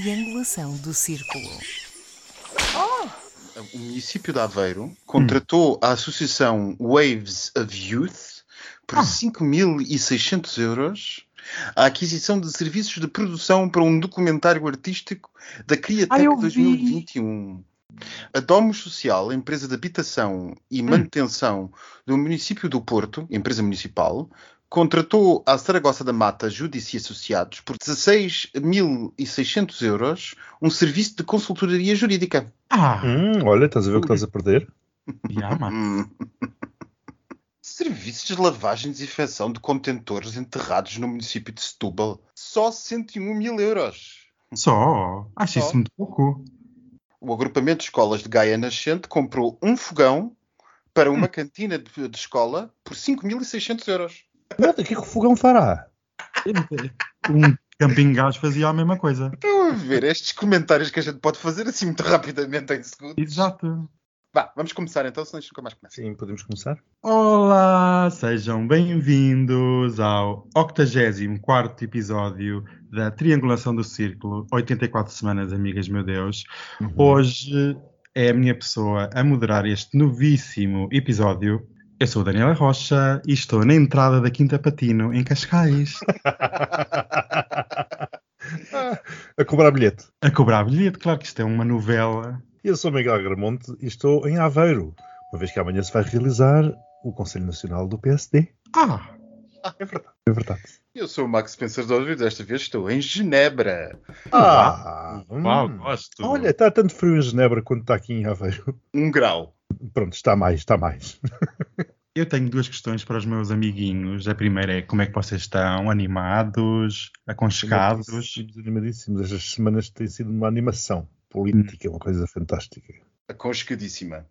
triangulação do círculo. O município de Aveiro contratou a associação Waves of Youth por 5.600 euros a aquisição de serviços de produção para um documentário artístico da Ah, Criatec vi. 2021. A Domus Social, empresa de habitação e Hum. manutenção do município do Porto, empresa municipal, contratou a Saragossa da Mata Judici Associados por 16.600 euros um serviço de consultoria jurídica. Ah, Hum, olha, estás a ver o que estás a perder? já, mano. Hum. Serviços de lavagem e desinfecção de contentores enterrados no município de Setúbal. Só 101 mil euros. Só. Acho Só. isso muito pouco. O agrupamento de escolas de Gaia Nascente comprou um fogão para uma cantina de, de escola por 5.600 euros. Nada, o que é que o fogão fará? Um camping gás fazia a mesma coisa. Estão a ver estes comentários que a gente pode fazer assim muito rapidamente em segundos. Exato. Vá, vamos começar então, senão isto nunca mais começa. Sim, podemos começar? Olá, sejam bem-vindos ao 84 episódio da Triangulação do Círculo. 84 semanas, amigas, meu Deus. Uhum. Hoje é a minha pessoa a moderar este novíssimo episódio. Eu sou a Daniela Rocha e estou na entrada da Quinta Patino, em Cascais, a cobrar bilhete. a cobrar bilhete. Claro que isto é uma novela. Eu sou Miguel Gramonte e estou em Aveiro, uma vez que amanhã se vai realizar o Conselho Nacional do PSD. Ah, É verdade. É verdade. Eu sou o Max Spencer de Oliveira, desta vez estou em Genebra. Ah, uau, hum. gosto. Olha, está tanto frio em Genebra quanto está aqui em Aveiro. Um grau. Pronto, está mais, está mais. Eu tenho duas questões para os meus amiguinhos. A primeira é como é que vocês estão? Animados? Aconchegados? Animadíssimos, animadíssimos. Estas semanas têm sido uma animação política, uma coisa fantástica. Aconchegadíssima.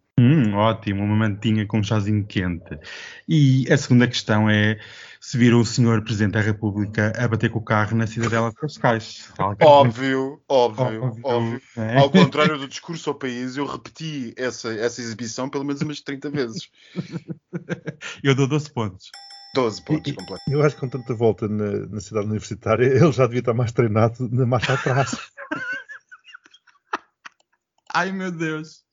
Ótimo, uma mantinha com um chazinho quente. E a segunda questão é se viram o senhor Presidente da República a bater com o carro na cidadela de Cascais. Óbvio, óbvio, Óbvio, óbvio. é. Ao contrário do discurso ao país, eu repeti essa, essa exibição pelo menos umas 30 vezes. Eu dou 12 pontos. 12 pontos completos. Eu acho que com tanta volta na, na cidade universitária, ele já devia estar mais treinado na marcha atrás. Ai meu Deus.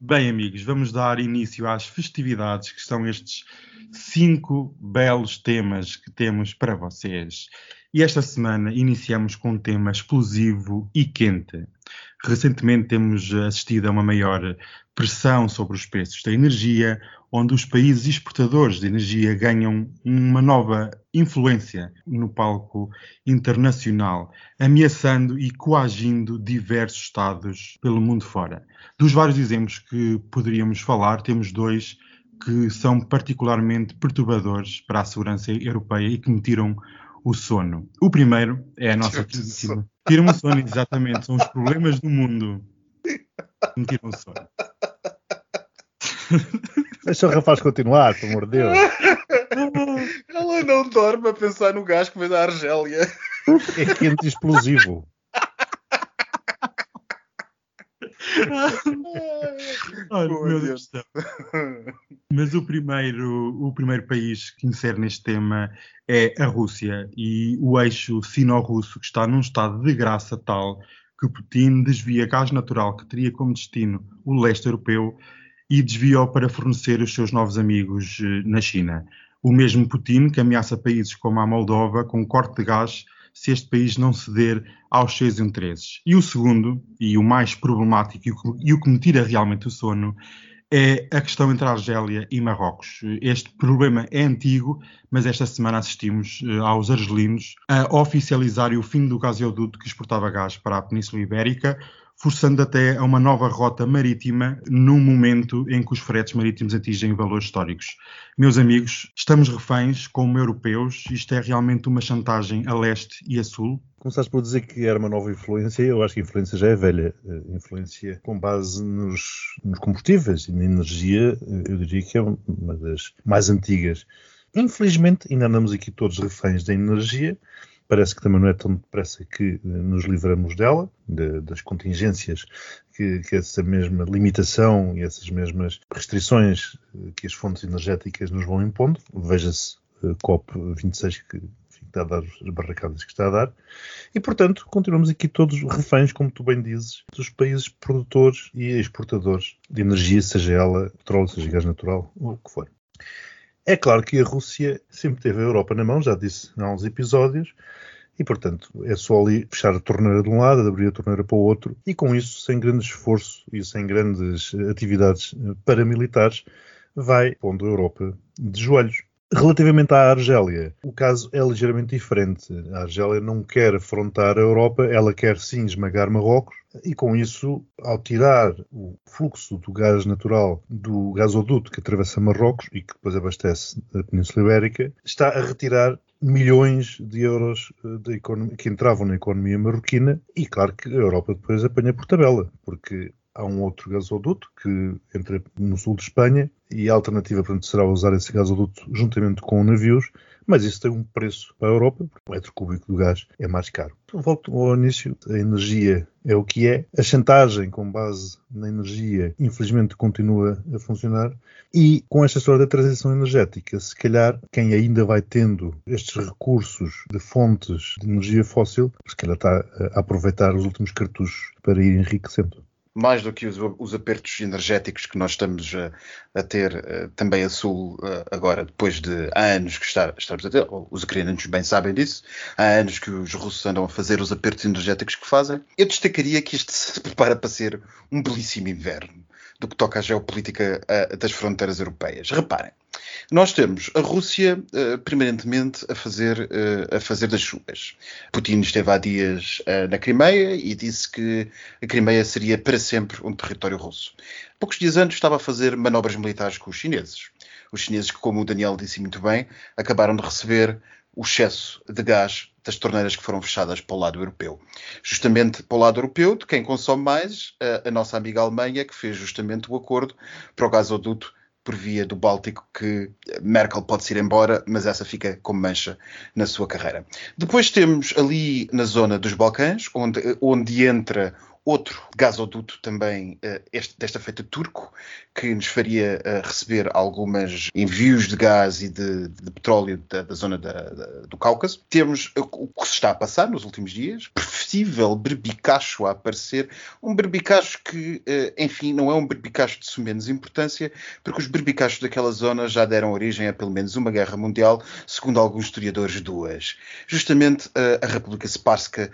Bem, amigos, vamos dar início às festividades, que são estes cinco belos temas que temos para vocês. E esta semana iniciamos com um tema explosivo e quente. Recentemente temos assistido a uma maior pressão sobre os preços da energia, onde os países exportadores de energia ganham uma nova influência no palco internacional, ameaçando e coagindo diversos Estados pelo mundo fora. Dos vários exemplos que poderíamos falar, temos dois que são particularmente perturbadores para a segurança europeia e que me tiram o sono. O primeiro é a nossa Tira-te o queridíssima. Tiram o sono, exatamente. São os problemas do mundo que me tiram o sono. Deixa o rapaz continuar, pelo amor de Deus. Ela não dorme a pensar no gás que veio da Argélia. É quente e explosivo. Ai, meu Deus. Deus. Mas o primeiro, o primeiro país que insere neste tema é a Rússia e o eixo sino-russo que está num estado de graça tal que Putin desvia gás natural que teria como destino o leste europeu e desvia-o para fornecer os seus novos amigos eh, na China. O mesmo Putin que ameaça países como a Moldova com corte de gás se este país não ceder aos seus interesses. E o segundo, e o mais problemático, e o que, me tira realmente o sono, é a questão entre a Argélia e Marrocos. Este problema é antigo, mas esta semana assistimos eh, aos argelinos a oficializarem o fim do gasoduto que exportava gás para a Península Ibérica, forçando até a uma nova rota marítima num momento em que os fretes marítimos atingem valores históricos. Meus amigos, estamos reféns como europeus, isto é realmente uma chantagem a leste e a sul. Começaste por dizer que era uma nova influência, eu acho que a influência já é velha. A influência com base nos, nos combustíveis e na energia, eu diria que é uma das mais antigas. Infelizmente, ainda andamos aqui todos reféns da energia. Parece que também não é tão depressa que eh, nos livramos dela, de- das contingências que, que essa mesma limitação e essas mesmas restrições eh, que as fontes energéticas nos vão impondo. Veja-se eh, COP26, que está a dar as barracadas que está a dar. E, portanto, continuamos aqui todos reféns, como tu bem dizes, dos países produtores e exportadores de energia, seja ela petróleo, seja gás natural, ou o que for. É claro que a Rússia sempre teve a Europa na mão, já disse há uns episódios, e, portanto, é só ali fechar a torneira de um lado, abrir a torneira para o outro, e com isso, sem grande esforço e sem grandes atividades paramilitares, vai pondo a Europa de joelhos. Relativamente à Argélia, o caso é ligeiramente diferente. A Argélia não quer afrontar a Europa, ela quer sim esmagar Marrocos e com isso, ao tirar o fluxo do gás natural do gasoduto que atravessa Marrocos e que depois abastece a Península Ibérica, está a retirar milhões de euros eh, de que entravam na economia marroquina e claro que a Europa depois apanha por tabela, porque há um outro gasoduto que entra no sul de Espanha e a alternativa portanto, será usar esse gasoduto juntamente com navios, mas isso tem um preço para a Europa, porque o metro cúbico do gás é mais caro. Então, volto ao início, a energia é o que é, a chantagem com base na energia infelizmente continua a funcionar. E com esta história da transição energética, se calhar quem ainda vai tendo estes recursos de fontes de energia fóssil, se calhar está a aproveitar os últimos cartuchos para ir enriquecendo mais do que os, os, apertos energéticos que nós estamos a, a ter uh, também a Sul uh, agora, depois de há anos que está, estamos a ter, os ucranianos bem sabem disso, há anos que os russos andam a fazer os apertos energéticos que fazem. Eu destacaria que este se prepara para ser um belíssimo inverno do que toca à geopolítica uh, das fronteiras europeias. Reparem, nós temos a Rússia, uh, permanentemente, a fazer, uh, a fazer das suas. Putin esteve há dias uh, na Crimeia e disse que a Crimeia seria para sempre um território russo. Poucos dias antes estava a fazer manobras militares com os chineses. Os chineses que, como o Daniel disse muito bem, acabaram de receber o excesso de gás das torneiras que foram fechadas para o lado europeu. Justamente para o lado europeu, de quem consome mais, a, a nossa amiga Alemanha, que fez justamente o acordo para o gasoduto por via do Báltico que Merkel pode ir embora, mas essa fica como mancha na sua carreira. Depois temos ali na zona dos Balcãs, onde, onde entra outro gasoduto também, uh, este, desta feita turco, que nos faria uh, receber algumas envios de gás e de, de petróleo da, da zona da, da, do Cáucaso. Temos o que se está a passar nos últimos dias, possível berbicacho a aparecer, um berbicacho que, enfim, não é um berbicacho de sumenos importância, porque os berbicachos daquela zona já deram origem a pelo menos uma guerra mundial, segundo alguns historiadores, duas. Justamente a República Spárska,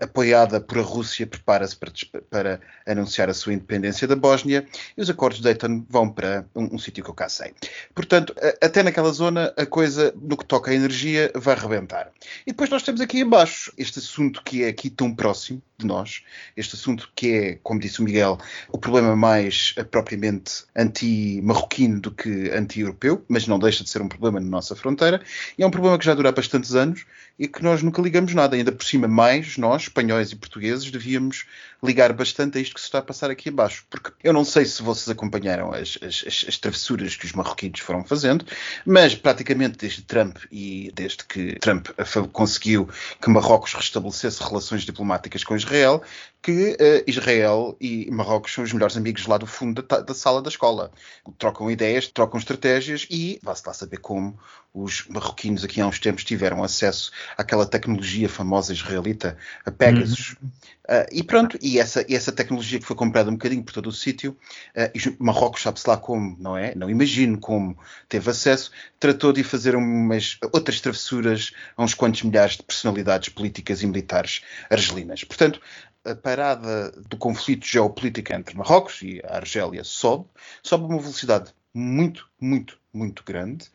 apoiada por a Rússia, prepara-se para, para, anunciar a sua independência da Bósnia e os acordos de Dayton vão para um, um sítio que eu cá sei. Portanto, até naquela zona a coisa, no que toca à energia, vai rebentar. E depois nós temos aqui embaixo este assunto que é aqui tão próximo de nós, este assunto que é, como disse o Miguel, o problema mais uh, propriamente anti-marroquino do que anti-europeu, mas não deixa de ser um problema na nossa fronteira, e é um problema que já dura bastantes anos e que nós nunca ligamos nada. Ainda por cima, mais nós, espanhóis e portugueses, devíamos ligar bastante a isto que se está a passar aqui abaixo, porque eu não sei se vocês acompanharam as, as, as, as travessuras que os marroquinos foram fazendo, mas praticamente desde Trump e desde que Trump conseguiu que Marrocos restabelecesse relações diplomáticas com Israel, que uh, Israel e Marrocos são os melhores amigos lá do fundo da, da sala da escola. Trocam ideias, trocam estratégias e vá-se lá saber como os marroquinos aqui há uns tempos tiveram acesso àquela tecnologia famosa israelita, a Pegasus. Uhum. Uh, e pronto, e essa, essa tecnologia que foi comprada um bocadinho por todo o sítio, uh, Marrocos sabe-se lá como, não é? Não imagino como teve acesso, tratou de fazer umas outras travessuras a uns quantos milhares de personalidades políticas e militares argelinas. Portanto, a parada do conflito geopolítico entre Marrocos e a Argélia sobe, sobe a uma velocidade muito, muito, muito grande.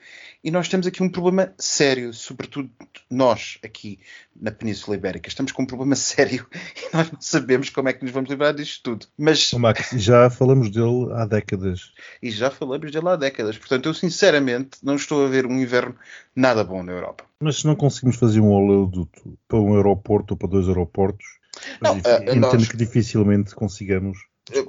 E nós temos aqui um problema sério, sobretudo nós aqui na Península Ibérica. Estamos com um problema sério e nós não sabemos como é que nos vamos livrar disto tudo. Mas o Max, já falamos dele há décadas. E já falamos dele há décadas. Portanto, eu sinceramente não estou a ver um inverno nada bom na Europa. Mas se não conseguimos fazer um oleoduto para um aeroporto ou para dois aeroportos, não, uh, entendo nós... que dificilmente consigamos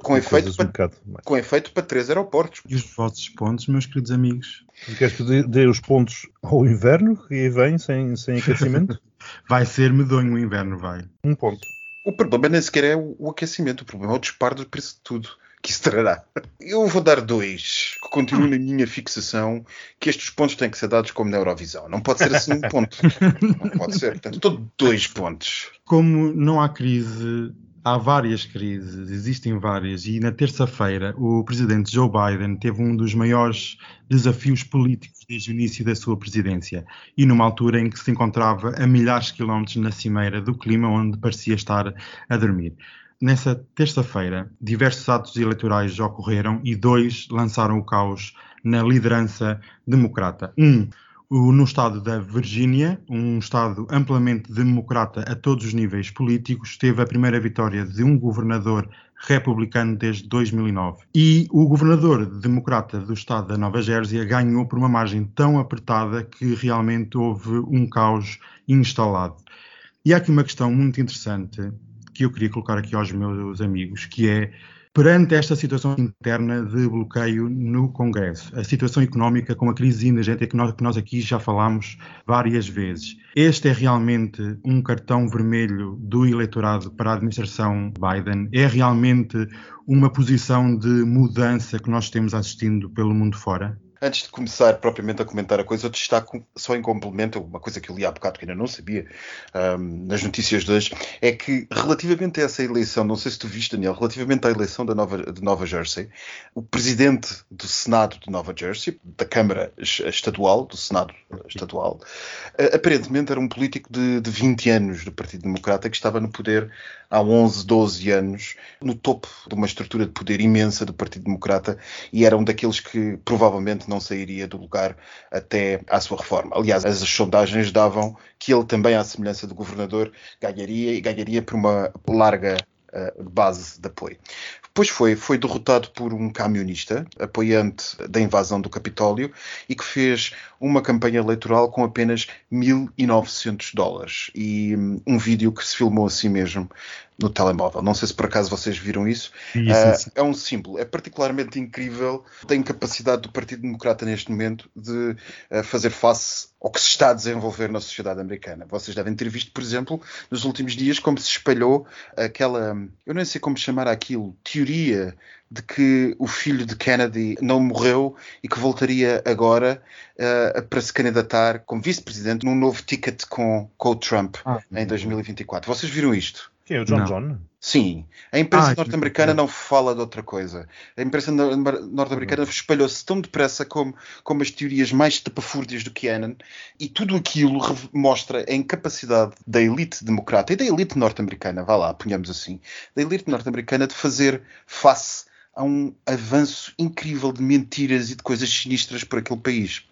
com efeito, para, um com efeito para três aeroportos. E os vossos pontos, meus queridos amigos? Queres que dê os pontos ao inverno e vem sem, sem aquecimento? vai ser medonho o inverno, vai. Um ponto. O problema nem sequer é o aquecimento, o problema é o disparo do preço de tudo. Que que isso trará. Eu vou dar dois, que continuo na minha fixação, que estes pontos têm que ser dados como na Eurovisão. Não pode ser assim um ponto. Não pode ser. Portanto, estou dois pontos. Como não há crise há várias crises, existem várias, e na terça-feira o presidente Joe Biden teve um dos maiores desafios políticos desde o início da sua presidência, e numa altura em que se encontrava a milhares de quilómetros na cimeira do clima onde parecia estar a dormir. Nessa terça-feira, diversos atos eleitorais ocorreram e dois lançaram o caos na liderança democrata. Um, no estado da Virgínia, um estado amplamente democrata a todos os níveis políticos, teve a primeira vitória de um governador republicano desde 2009. E o governador democrata do estado da Nova Jersey ganhou por uma margem tão apertada que realmente houve um caos instalado. E há aqui uma questão muito interessante que eu queria colocar aqui aos meus amigos, que é Perante esta situação interna de bloqueio no Congresso, a situação económica com a crise energética que nós, que nós aqui já falámos várias vezes, este é realmente um cartão vermelho do eleitorado para a administração Biden? É realmente uma posição de mudança que nós temos assistindo pelo mundo fora? Antes de começar propriamente a comentar a coisa, eu destaco só em complemento, uma coisa que eu li há bocado que ainda não sabia, um, nas notícias de hoje, é que relativamente a essa eleição, não sei se tu viste, Daniel, relativamente à eleição da Nova, de Nova Jersey, o presidente do Senado de Nova Jersey, da Câmara Estadual, do Senado Estadual, aparentemente era um político de, de 20 anos do Partido Democrata que estava no poder há 11, 12 anos, no topo de uma estrutura de poder imensa do Partido Democrata e era um daqueles que provavelmente não sairia do lugar até à sua reforma. Aliás, as sondagens davam que ele também, à semelhança do governador, ganharia e ganharia por uma larga uh, base de apoio. Depois foi, foi derrotado por um camionista, apoiante da invasão do Capitólio, e que fez uma campanha eleitoral com apenas 1.900 dólares. E um, um vídeo que se filmou a si mesmo no telemóvel. Não sei se por acaso vocês viram isso. uh, é um símbolo. É particularmente incrível a incapacidade do Partido Democrata neste momento de uh, fazer face ao que se está a desenvolver na sociedade americana. Vocês devem ter visto, por exemplo, nos últimos dias como se espalhou aquela, eu não sei como chamar aquilo, teoria de que o filho de Kennedy não morreu e que voltaria agora uh, para se candidatar como vice-presidente num novo ticket com, com o Trump ah, em 2024. Vocês viram isto? Quem é o John não. John? Sim. A imprensa ah, norte-americana não fala de outra coisa. A imprensa norte-americana espalhou-se tão depressa como, como as teorias mais tapafúrdias do Cannon e tudo aquilo mostra a incapacidade da elite democrata e da elite norte-americana, vá lá, ponhamos assim, da elite norte-americana de fazer face a um avanço incrível de mentiras e de coisas sinistras por aquele país.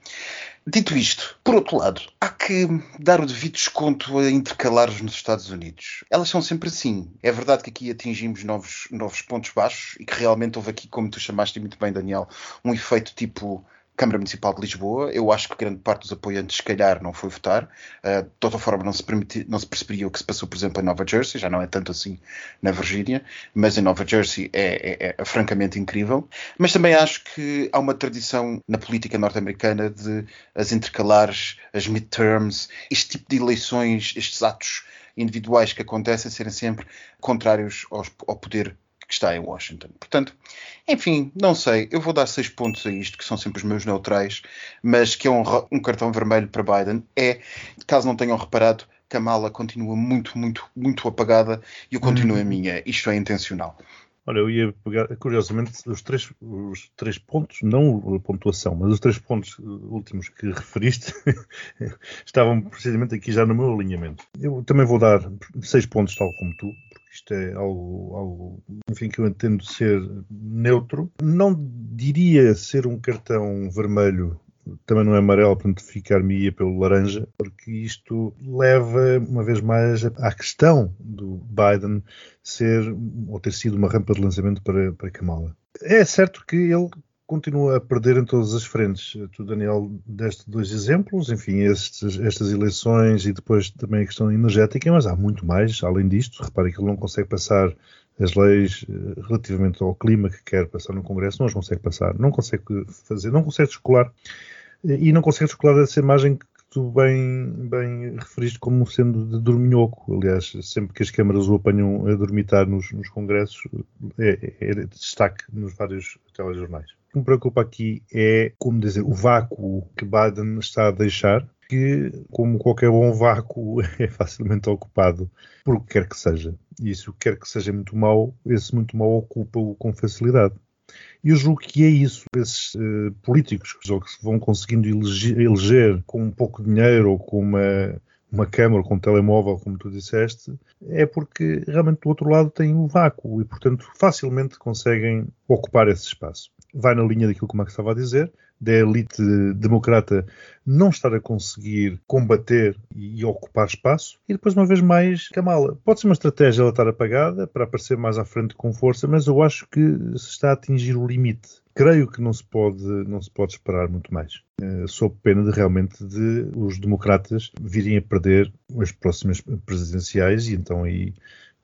Dito isto, por outro lado, há que dar o devido desconto a intercalares nos Estados Unidos. Elas são sempre assim. É verdade que aqui atingimos novos, novos pontos baixos e que realmente houve aqui, como tu chamaste muito bem, Daniel, um efeito tipo Câmara Municipal de Lisboa. Eu acho que grande parte dos apoiantes, se calhar, não foi votar. Uh, de outra forma, não se, permiti, não se percebia o que se passou, por exemplo, em Nova Jersey. Já não é tanto assim na Virgínia, mas em Nova Jersey é, é, é, francamente incrível. Mas também acho que há uma tradição na política norte-americana de as intercalares, as midterms, este tipo de eleições, estes atos individuais que acontecem serem sempre contrários aos, ao poder que está em Washington. Portanto, enfim, não sei. Eu vou dar seis pontos a isto, que são sempre os meus neutrais, mas que é um, um cartão vermelho para Biden. É, caso não tenham reparado, Kamala continua muito, muito, muito apagada e eu continuo a uhum. minha. Isto é intencional. Olha, eu ia pegar, curiosamente, os três, os três pontos, não a pontuação, mas os três pontos últimos que referiste estavam precisamente aqui já no meu alinhamento. Eu também vou dar seis pontos, tal como tu, isto é algo, algo, enfim, que eu entendo ser neutro. Não diria ser um cartão vermelho também não é amarelo, portanto ficar-me-ia pelo laranja, porque isto leva, uma vez mais, à questão do Biden ser ou ter sido uma rampa de lançamento para, para Kamala. É certo que ele continua a perder em todas as frentes. Tu, Daniel, deste dois exemplos, enfim, estes, estas eleições e depois também a questão energética, mas há muito mais além disto. Repare que ele não consegue passar as leis eh, relativamente ao clima que quer passar no Congresso, não as consegue passar, não consegue fazer, não consegue descolar e não consegue descolar dessa imagem tu bem, bem referiste como sendo de dorminhoco. Aliás, sempre que as câmaras o apanham a dormitar nos, nos congressos, é, é, é destaque nos vários telejornais. O que me preocupa aqui é, como dizer, o vácuo que Biden está a deixar, que, como qualquer bom vácuo, é facilmente ocupado por o que quer que seja. E se o que quer que seja muito mau, esse muito mau ocupa-o com facilidade. E eu julgo que é isso. Esses uh, políticos que se vão conseguindo eleger, eleger, com um pouco de dinheiro ou com uma, uma câmara, com um telemóvel, como tu disseste, é porque realmente do outro lado tem um vácuo e, portanto, facilmente conseguem ocupar esse espaço. Vai na linha daquilo que o Max estava a dizer, da elite democrata não estar a conseguir combater e ocupar espaço, e depois, uma vez mais, Kamala. Pode ser uma estratégia ela estar apagada para aparecer mais à frente com força, mas eu acho que se está a atingir o limite. Creio que não se pode, não se pode esperar muito mais. Uh, sob pena de realmente de os democratas virem a perder as próximas presidenciais e então aí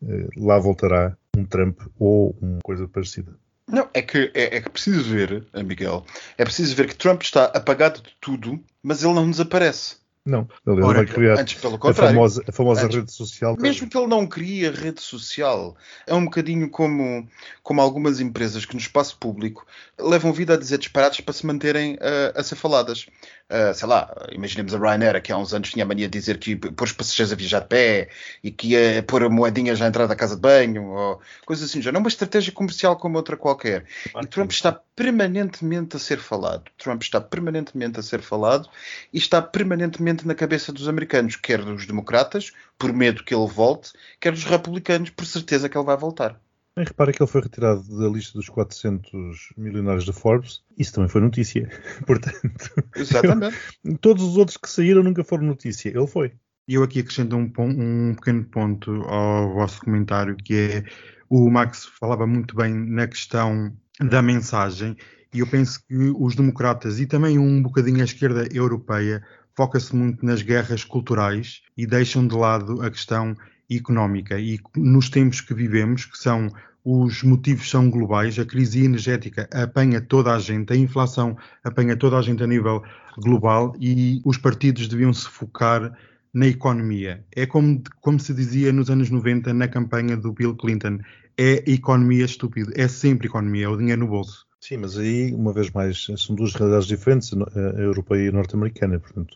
uh, lá voltará um Trump ou uma coisa parecida. Não, é que é, é que preciso ver, Miguel, é preciso ver que Trump está apagado de tudo, mas ele não desaparece. Não, ele Ora, vai criar antes, pelo contrário, a famosa, a famosa antes, rede social. Mesmo que ele não cria rede social, é um bocadinho como, como algumas empresas que no espaço público levam vida a dizer disparados para se manterem uh, a ser faladas. Uh, sei lá, imaginemos a Ryanair, que há uns anos tinha a mania de dizer que ia pôr os passageiros a viajar de pé e que ia pôr a moedinha já à entrada da casa de banho, ou coisas assim. Já não é uma estratégia comercial como outra qualquer. E Trump está permanentemente a ser falado. Trump está permanentemente a ser falado e está permanentemente na cabeça dos americanos, quer dos democratas, por medo que ele volte, quer dos republicanos, por certeza que ele vai voltar. Bem, repara que ele foi retirado da lista dos 400 milionários da Forbes. Isso também foi notícia. Portanto, Exatamente. todos os outros que saíram nunca foram notícia. Ele foi. E eu aqui acrescento um, um, pequeno ponto ao vosso comentário, que é o Max falava muito bem na questão da mensagem, e eu penso que os democratas e também um bocadinho a esquerda europeia foca-se muito nas guerras culturais e deixam de lado a questão económica. E nos tempos que vivemos, que são os motivos são globais, a crise energética apanha toda a gente, a inflação apanha toda a gente a nível global e os partidos deviam se focar na economia. É como, como se dizia nos anos 90 na campanha do Bill Clinton: é economia estúpida, é sempre economia, é o dinheiro no bolso. Sim, mas aí, uma vez mais, são duas realidades diferentes, a europeia e a norte-americana, portanto,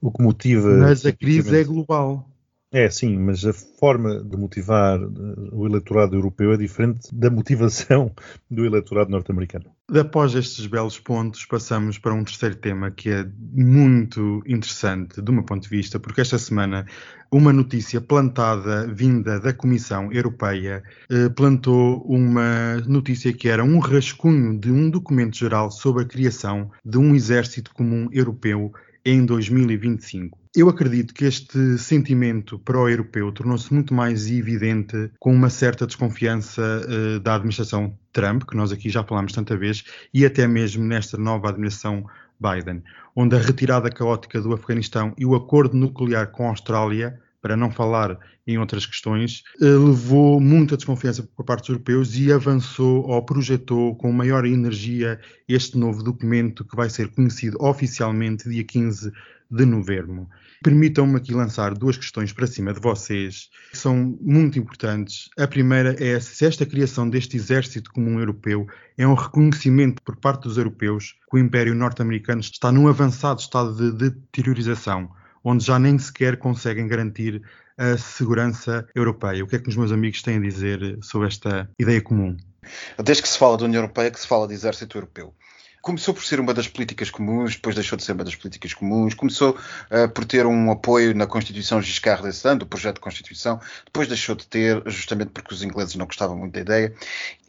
o que motiva... Mas a crise é global. É, sim, mas a forma de motivar o eleitorado europeu é diferente da motivação do eleitorado norte-americano. Após estes belos pontos, passamos para um terceiro tema que é muito interessante do meu ponto de vista, porque esta semana uma notícia plantada vinda da Comissão Europeia eh, plantou uma notícia que era um rascunho de um documento geral sobre a criação de um exército comum europeu em 2025. Eu acredito que este sentimento pró-europeu tornou-se muito mais evidente com uma certa desconfiança uh, da administração Trump, que nós aqui já falámos tanta vez, e até mesmo nesta nova administração Biden, onde a retirada caótica do Afeganistão e o acordo nuclear com a Austrália para não falar em outras questões, eh, levou muita desconfiança por parte dos europeus e avançou ou projetou com maior energia este novo documento que vai ser conhecido oficialmente dia 15 de novembro. Permitam-me aqui lançar duas questões para cima de vocês, que são muito importantes. A primeira é se esta criação deste exército comum europeu é um reconhecimento por parte dos europeus que o Império norte-americano está num avançado estado de deteriorização onde já nem sequer conseguem garantir a segurança europeia. O que é que os meus amigos têm a dizer sobre esta ideia comum? Desde que se fala da União Europeia, que se fala de exército europeu. Começou por ser uma das políticas comuns, depois deixou de ser uma das políticas comuns, começou uh, por ter um apoio na Constituição Giscard d'Estaing, do projeto de Constituição, depois deixou de ter, justamente porque os ingleses não gostavam muito da ideia.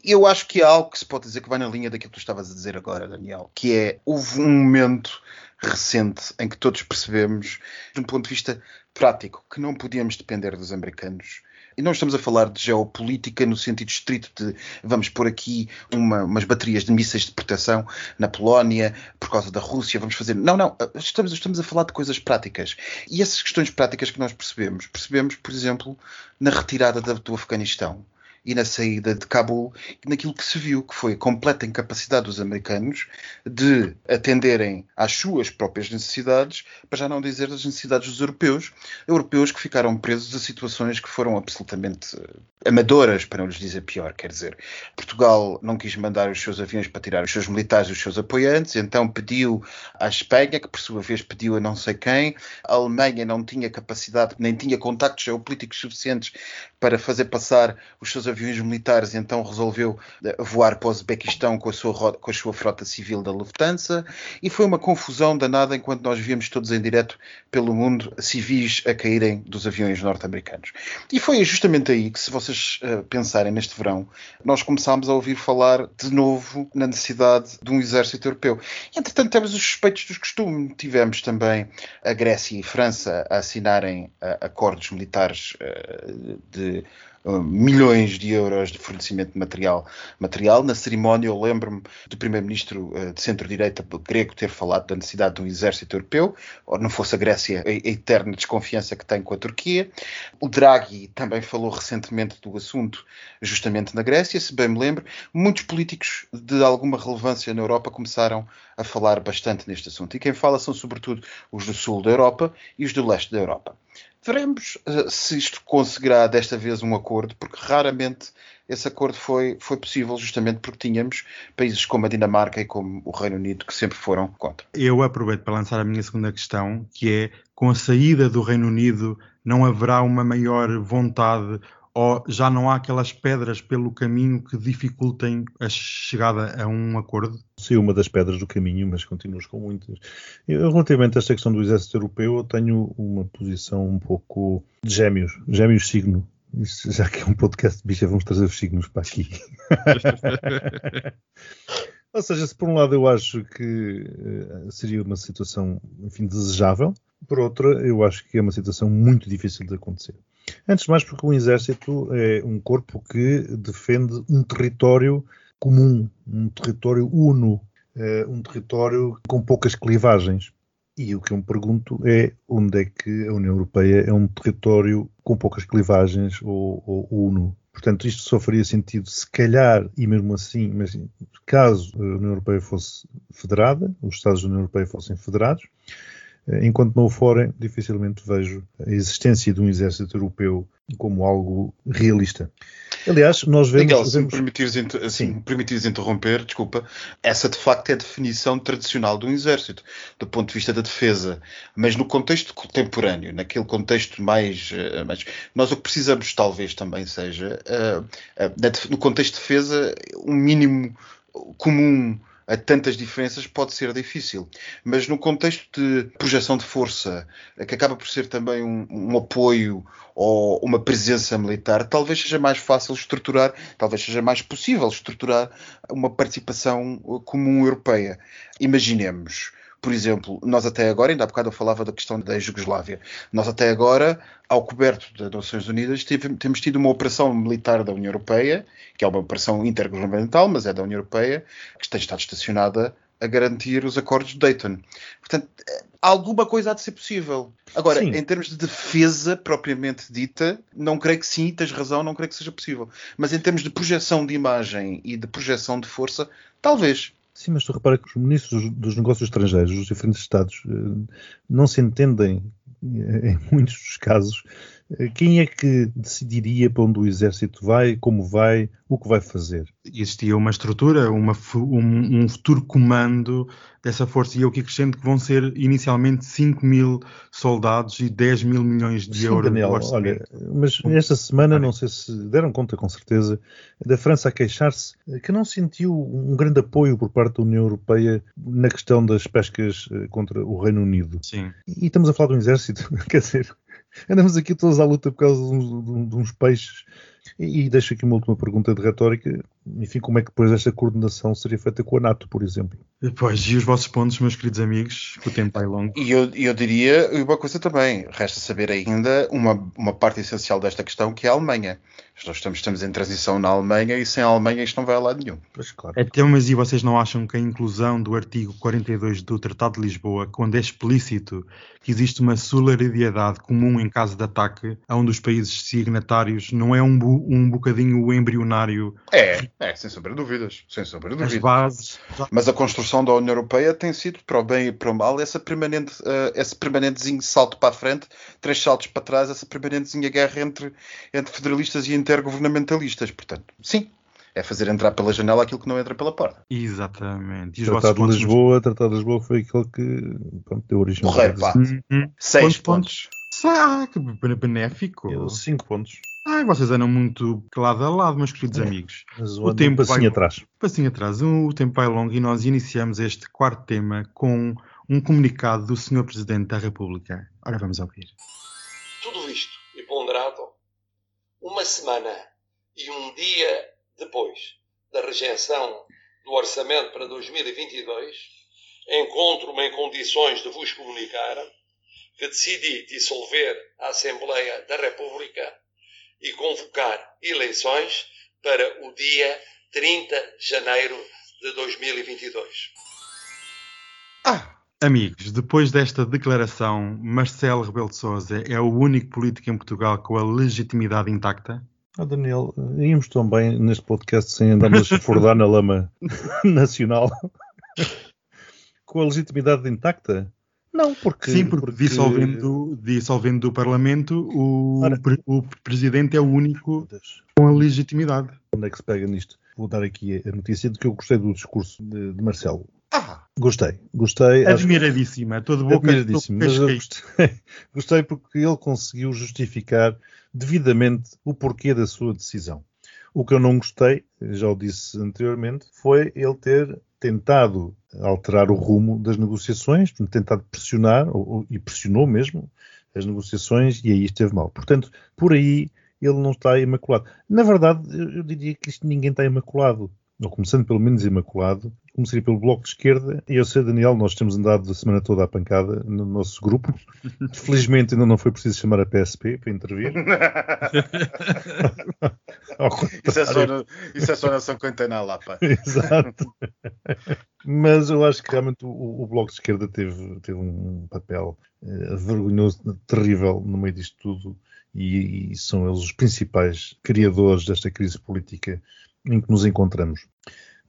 Eu acho que é algo que se pode dizer que vai na linha daquilo que tu estavas a dizer agora, Daniel, que é, houve um momento recente em que todos percebemos, de um ponto de vista prático, que não podíamos depender dos americanos. E não estamos a falar de geopolítica no sentido estrito de vamos pôr aqui uma, umas baterias de mísseis de proteção na Polónia por causa da Rússia, vamos fazer. Não, não, estamos, estamos a falar de coisas práticas. E essas questões práticas que nós percebemos, percebemos, por exemplo, na retirada do Afeganistão e na saída de Cabul, naquilo que se viu, que foi a completa incapacidade dos americanos de atenderem às suas próprias necessidades, para já não dizer das necessidades dos europeus, europeus que ficaram presos a situações que foram absolutamente eh, amadoras, para não lhes dizer pior, quer dizer, Portugal não quis mandar os seus aviões para tirar os seus militares e os seus apoiantes, então pediu à Espanha, que por sua vez pediu a não sei quem, a Alemanha não tinha capacidade, nem tinha contactos geopolíticos suficientes para fazer passar os seus aviões militares, então resolveu eh, voar para o Uzbequistão com a sua, com a sua frota civil da Lufthansa, e foi uma confusão danada enquanto nós víamos todos em direto pelo mundo civis a caírem dos aviões norte-americanos. E foi justamente aí que, se vocês uh, pensarem neste verão, nós começámos a ouvir falar de novo na necessidade de um exército europeu. Entretanto, temos os suspeitos dos costumes. Tivemos também a Grécia e a França a assinarem uh, acordos militares uh, de milhões de euros de fornecimento de material. material. Na cerimónia, eu lembro-me do primeiro-ministro uh, de centro-direita grego ter falado da necessidade de um exército europeu, ou não fosse a Grécia a eterna desconfiança que tem com a Turquia. O Draghi também falou recentemente do assunto, justamente na Grécia, se bem me lembro. Muitos políticos de alguma relevância na Europa começaram a falar bastante neste assunto. E quem fala são, sobretudo, os do sul da Europa e os do leste da Europa. Veremos uh, se isto conseguirá desta vez um acordo, porque raramente esse acordo foi, foi possível, justamente porque tínhamos países como a Dinamarca e como o Reino Unido que sempre foram contra. Eu aproveito para lançar a minha segunda questão, que é: com a saída do Reino Unido, não haverá uma maior vontade ou já não há aquelas pedras pelo caminho que dificultem a chegada a um acordo? Sim, uma das pedras do caminho, mas continuas com muitas. Eu, relativamente a esta questão do exército europeu, eu tenho uma posição um pouco de gêmeos, gêmeos signo. já que é um podcast de bicha, vamos trazer os signos para aqui. Ou seja, se por um lado eu acho que uh, seria uma situação, enfim, desejável, por outra eu acho que é uma situação muito difícil de acontecer. Antes de mais porque um exército é um corpo que defende um território comum, um território uno, uh, um território com poucas clivagens. E o que eu me pergunto é onde é que a União Europeia é um território com poucas clivagens ou, ou uno. Portanto, isto só faria sentido se calhar, e mesmo assim, mas caso a União Europeia fosse federada, os Estados da União Europeia fossem federados, eh, enquanto não o forem, dificilmente vejo a existência de um exército europeu como algo realista. Aliás, nós vemos. Miguel, se, me permitires, se me permitires interromper, desculpa, essa de facto é a definição tradicional de um exército, do ponto de vista da defesa. Mas no contexto contemporâneo, naquele contexto mais. Eh, mais nós o que precisamos, talvez, também seja, uh, uh, no contexto de defesa, um mínimo comum a tantas diferenças pode ser difícil. Mas no contexto de projeção de força, que acaba por ser também um, um, apoio ou uma presença militar, talvez seja mais fácil estruturar, talvez seja mais possível estruturar uma participação comum europeia. Imaginemos por exemplo, nós até agora, ainda há bocado eu falava da questão da Jugoslávia, nós até agora, ao coberto das Nações Unidas, tive, temos tido uma operação militar da União Europeia, que é uma operação intergovernamental, mas é da União Europeia, que tem estado estacionada a garantir os acordos de Dayton. Portanto, alguma coisa há de ser possível. Agora, sim. em termos de defesa propriamente dita, não creio que sim, tens razão, não creio que seja possível. Mas em termos de projeção de imagem e de projeção de força, talvez. Sim, mas tu repara que os ministros dos negócios estrangeiros dos diferentes Estados eh, não se entendem, eh, em muitos dos casos, quem é que decidiria para onde o exército vai, como vai, o que vai fazer? Existia uma estrutura, uma, um, um, futuro comando dessa força, e eu aqui acrescento que vão ser inicialmente 5 mil soldados e 10 mil milhões de Sim, euros. Daniel, olha, mas esta semana, não sei se deram conta com certeza, da França a queixar-se que não sentiu um grande apoio por parte da União Europeia na questão das pescas eh, contra o Reino Unido. Sim. E estamos a falar de um exército, quer dizer, andamos aqui todos à luta por causa de uns, de uns peixes e, e deixo aqui uma última pergunta de retórica. Enfim, como é que depois esta coordenação seria feita com a NATO, por exemplo? Pois, e os vossos pontos, meus queridos amigos, que o tempo é longo. E eu, eu diria uma coisa também, resta saber ainda uma, uma parte essencial desta questão, que é a Alemanha. Nós estamos, estamos em transição na Alemanha e sem a Alemanha isto não vai a lado nenhum. Pois, claro. Até, mas e vocês não acham que a inclusão do artigo 42 do Tratado de Lisboa, quando é explícito que existe uma solidariedade comum em caso de ataque a um dos países signatários, não é um bu- um bocadinho o embrionário, É, é, sem sombra de dúvidas. Sem sombra de as dúvidas. bases. Mas a construção da União Europeia tem sido, para o bem e para o mal, essa permanente, eh, esse permanentezinho salto para a frente, três saltos para trás, essa permanentezinha guerra entre, entre federalistas e intergovernamentalistas. Portanto, sim, é fazer entrar pela janela aquilo que não entra pela porta. Exatamente. E Tratado de pontos Lisboa, o Tratado de Lisboa foi aquele que pronto, deu origem ao Brexit. pá. Uhum. Seis Quantos pontos. Ah, que benéfico. Deu Cinco pontos. Ai, vocês eram muito lado a lado, meus queridos É. amigos. Mas O tempo passinho vai- atrás. Passinho atrás, o tempo vai longo e nós iniciamos este quarto tema com um comunicado do Sr. Presidente da República. Ora, vamos ouvir. Tudo isto e ponderado, uma semana e um dia depois da rejeição do orçamento para 2022, encontro-me em condições de vos comunicar que decidi dissolver a Assembleia da República e convocar eleições para o dia 30 de janeiro de 2022. Ah, Amigos, depois desta declaração, Marcelo Rebelo de Sousa é o único político em Portugal com a legitimidade intacta? Ah, Daniel, íamos tão bem neste podcast sem andarmos a chafurdar na lama nacional com a legitimidade intacta? Não, porque. Sim, porque, Dissolvendo, dissolvendo o Parlamento, o, Ora. o Presidente é o único Deus, com a legitimidade. onde é que se pega nisto? Vou dar aqui a notícia de que eu gostei do discurso de, de Marcelo. ah, Gostei, gostei. acho que- Admiradíssima, todo boca Admiradíssimo, todo mas gostei, gostei porque ele conseguiu justificar devidamente o porquê da sua decisão. O que eu não gostei, já o disse anteriormente, foi ele ter tentado alterar o rumo das negociações, tentado pressionar, ou- e pressionou mesmo, as negociações, e aí esteve mal. Portanto, por aí ele não está imaculado. Na verdade, eu, eu diria que isto ninguém está imaculado. Ou começando pelo menos imaculado, começaria pelo Bloco de Esquerda. E eu sei, Daniel, nós temos andado a semana toda à pancada no nosso grupo. Felizmente ainda não foi preciso chamar a PSP para intervir. Isso, é só no, isso é só na São Quintana lá, pá. Exato. Mas eu acho que realmente o, o Bloco de Esquerda teve, teve um papel eh, vergonhoso, terrível no meio disto tudo, e, e são eles os principais criadores desta crise política em que nos encontramos.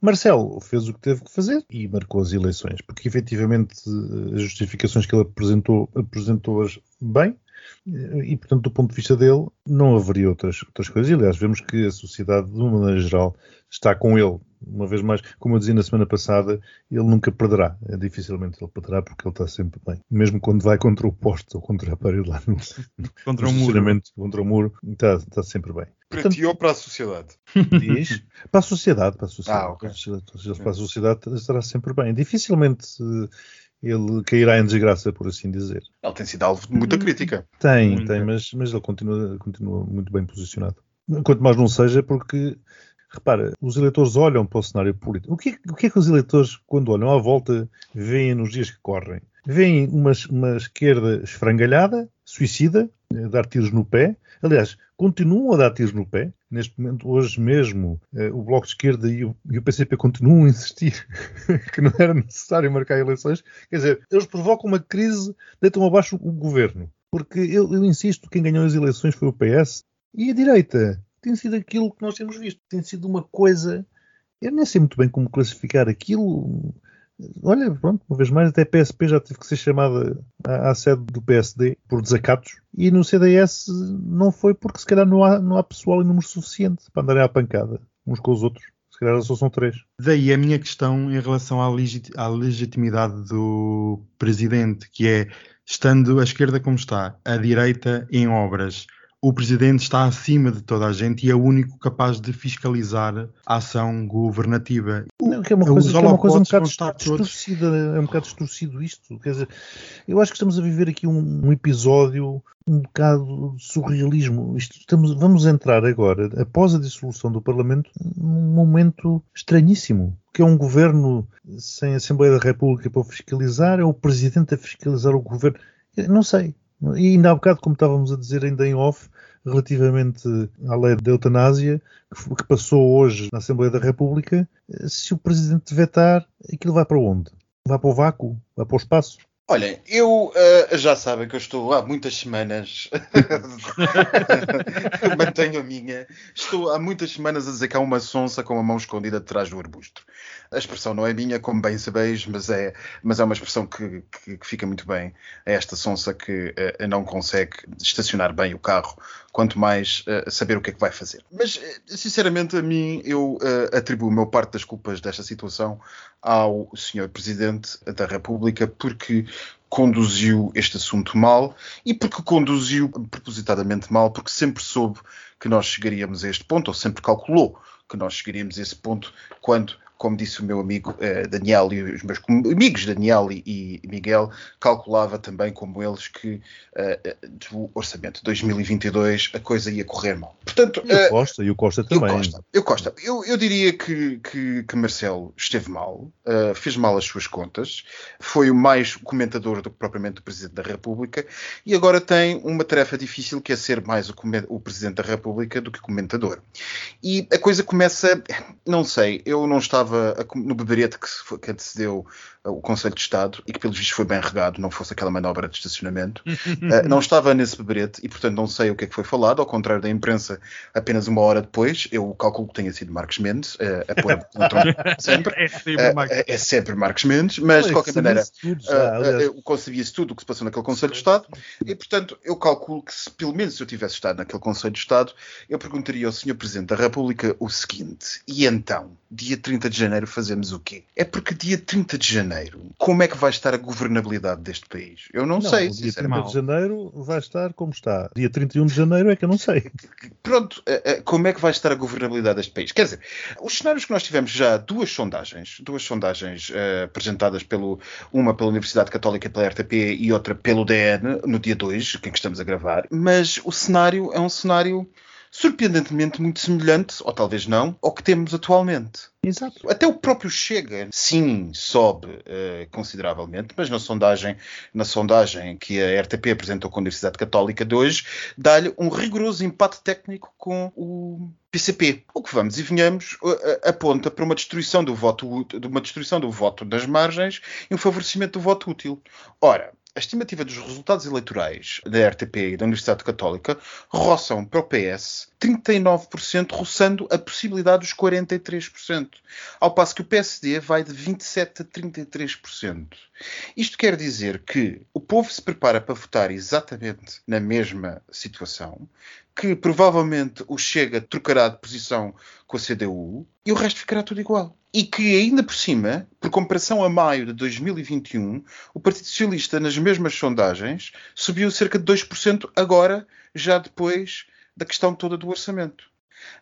Marcelo fez o que teve que fazer e marcou as eleições, porque efetivamente eh, as justificações que ele apresentou, apresentou-as bem, e portanto, do ponto de vista dele, não haveria outras, outras coisas. E, aliás, vemos que a sociedade, de uma maneira geral, está com ele. Uma vez mais, como eu dizia na semana passada, ele nunca perderá. É, dificilmente ele perderá porque ele está sempre bem. Mesmo quando vai contra o poste ou contra a parede lá no, Contra no um muro. contra o muro, está, está sempre bem. Para ti ou para a sociedade? Diz para a sociedade, para a sociedade. Ah, ok. Para a sociedade estará sempre bem. Dificilmente eh, ele cairá em desgraça, por assim dizer. Ele tem sido alvo de muita crítica. Tem, Muita. tem, mas, mas ele continua, continua muito bem posicionado. Quanto mais não seja, porque, repara, os eleitores olham para o cenário político. O que, é- o que é que os eleitores, quando olham à volta, veem nos dias que correm? Veem uma, uma esquerda esfrangalhada, suicida, dar tiros no pé. Aliás, continuam a dar tiros no pé. Neste momento, hoje mesmo, eh, o Bloco de Esquerda e o, e o PCP continuam a insistir que não era necessário marcar eleições. Quer dizer, eles provocam uma crise, deitam abaixo o governo. Porque eu, eu insisto, quem ganhou as eleições foi o PS e a direita. Tem sido aquilo que nós temos visto. Tem sido uma coisa. Eu nem sei muito bem como classificar aquilo. Olha, pronto, uma vez mais, até PSP já teve que ser chamada à, à sede do PSD por desacatos. E no CDS não foi porque se calhar não há, não há pessoal em número suficiente para andarem à pancada uns com os outros. Se calhar só são três. Daí a minha questão em relação à, legit- à legitimidade do presidente, que é, estando a esquerda como está, a direita em obras, o presidente está acima de toda a gente e é o único capaz de fiscalizar a ação governativa. Não, que é uma coisa, que é uma coisa um bocado todos- distorcida, é um bocado distorcido isto. Quer dizer, eu acho que estamos a viver aqui um, um episódio um bocado de surrealismo. Isto, estamos, vamos entrar agora, após a dissolução do Parlamento, num momento estranhíssimo. Que é um governo sem Assembleia da República para fiscalizar, é o Presidente a fiscalizar o governo. Eu Não sei. E ainda há bocado, como estávamos a dizer ainda em off, relativamente à lei da eutanásia, que passou hoje na Assembleia da República, eh, se o Presidente vetar, aquilo vai para onde? Vai para o vácuo? Vai para o espaço? Olhem, eu uh, já sabem que eu estou há muitas semanas, mantenho a minha, estou há muitas semanas a dizer que há uma sonsa com a mão escondida atrás do arbusto. A expressão não é minha, como bem sabeis, mas é, mas é uma expressão que, que, que fica muito bem a esta sonsa que uh, não consegue estacionar bem o carro, quanto mais uh, saber o que é que vai fazer. Mas, sinceramente, a mim, eu atribuo meu parte das culpas desta situação ao Sr. Presidente da República, porque conduziu este assunto mal e porque conduziu propositadamente mal, porque sempre soube que nós chegaríamos a este ponto, ou sempre calculou que nós chegaríamos a esse ponto quando como disse o meu amigo uh, Daniel e os meus amigos Daniel e, e, Miguel, calculava também como eles que uh, do orçamento de 2022 a coisa ia correr mal. Portanto, e o Costa, e o Costa também. Eu, Costa, eu, Costa, eu, eu diria que, que, que, Marcelo esteve mal, fez mal as suas contas, foi o mais comentador do que propriamente o Presidente da República e agora tem uma tarefa difícil que é ser mais o, o Presidente da República do que comentador. E a coisa começa, não sei, eu não estava estava no beberete que, que antecedeu o Conselho de Estado e que, pelos vistos, foi bem regado, não fosse aquela manobra de estacionamento. uh, não estava nesse beberete e, portanto, não sei o que é que foi falado, ao contrário da imprensa, apenas uma hora depois. Eu calculo que tenha sido Marcos Mendes, uh, a pôr sempre. É sempre, uh, é sempre Marcos Mendes, mas, de qualquer maneira, concebia-se tudo o que se passou naquele Conselho de Estado e, portanto, eu calculo que, se, pelo menos, se eu tivesse estado naquele Conselho de Estado, eu perguntaria ao Sr. Presidente da República o seguinte: e então, dia 30 de janeiro, fazemos o quê? É porque dia 30 de janeiro como é que vai estar a governabilidade deste país? Eu não, não sei. Dia 30 de janeiro vai estar como está. Dia 31 de janeiro é que eu não sei. Pronto, eh, eh, como é que vai estar a governabilidade deste país? Quer dizer, os cenários que nós tivemos já, duas sondagens, duas sondagens uh, apresentadas pelo, uma pela Universidade Católica pela RTP e outra pelo DN, no dia 2, que é que estamos a gravar, mas o cenário é um cenário surpreendentemente muito semelhante, ou talvez não, ao que temos atualmente. Exato. Até o próprio Chega, sim, sobe uh, consideravelmente, mas na sondagem, na sondagem que a RTP apresentou com a Universidade Católica de hoje, dá-lhe um rigoroso empate técnico com o PCP. O que vamos e venhamos uh, aponta para uma destruição do voto, uma destruição do voto das margens e um favorecimento do voto útil. Ora, a estimativa dos resultados eleitorais da RTP e da Universidade Católica roçam para o PS 39%, roçando a possibilidade dos 43%, ao passo que o PSD vai de 27% a 33%. Isto quer dizer que o povo se prepara para votar exatamente na mesma situação, que provavelmente o Chega trocará de posição com a CDU e o resto ficará tudo igual. E que ainda por cima, por comparação a maio de 2021, o Partido Socialista nas mesmas sondagens subiu cerca de 2% agora, já depois da questão toda do orçamento.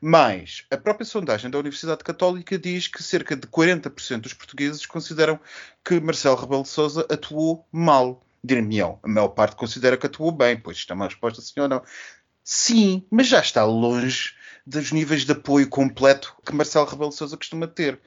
Mas a própria sondagem da Universidade Católica diz que cerca de 40% dos portugueses consideram que Marcelo Rebelo de Sousa atuou mal. Dir-me, a maior parte considera que atuou bem, pois isto é uma resposta sim ou não. Sim, mas já está longe dos níveis de apoio completo que Marcelo Rebelo Sousa costuma ter.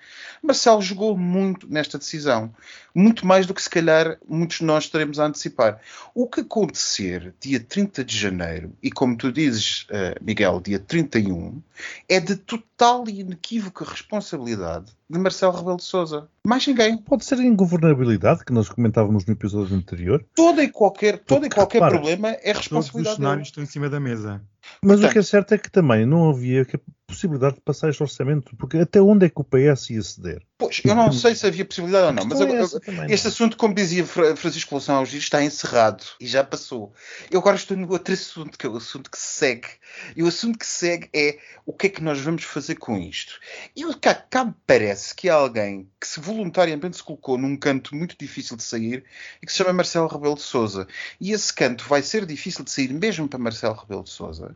Marcelo jogou muito nesta decisão, muito mais do que se calhar muitos de nós estaremos a antecipar. O que acontecer dia 30 de janeiro, e como tu dizes, uh, Miguel, dia 31, é de total e inequívoca responsabilidade de Marcelo Rebelo de Sousa. Mais ninguém. Pode ser a ingovernabilidade que nós comentávamos no episódio anterior. Todo e qualquer, todo e qualquer problema é responsabilidade. Todos os cenários estão em cima da mesa. Mas Portanto, o que é certo é que também não havia possibilidade de passar este orçamento, porque até onde é que o PS ia ceder? Pois, eu não sei se havia possibilidade ou não, mas eu, é eu, este assunto, como dizia Francisco Loução aos dias, está encerrado e já passou. Eu agora estou no outro assunto, que é o assunto que segue. E o assunto que segue é o que é que nós vamos fazer com isto. E cá, cá me parece que há alguém que se voluntariamente se colocou num canto muito difícil de sair e que se chama Marcelo Rebelo de Souza. E esse canto vai ser difícil de sair mesmo para Marcelo Rebelo de Souza,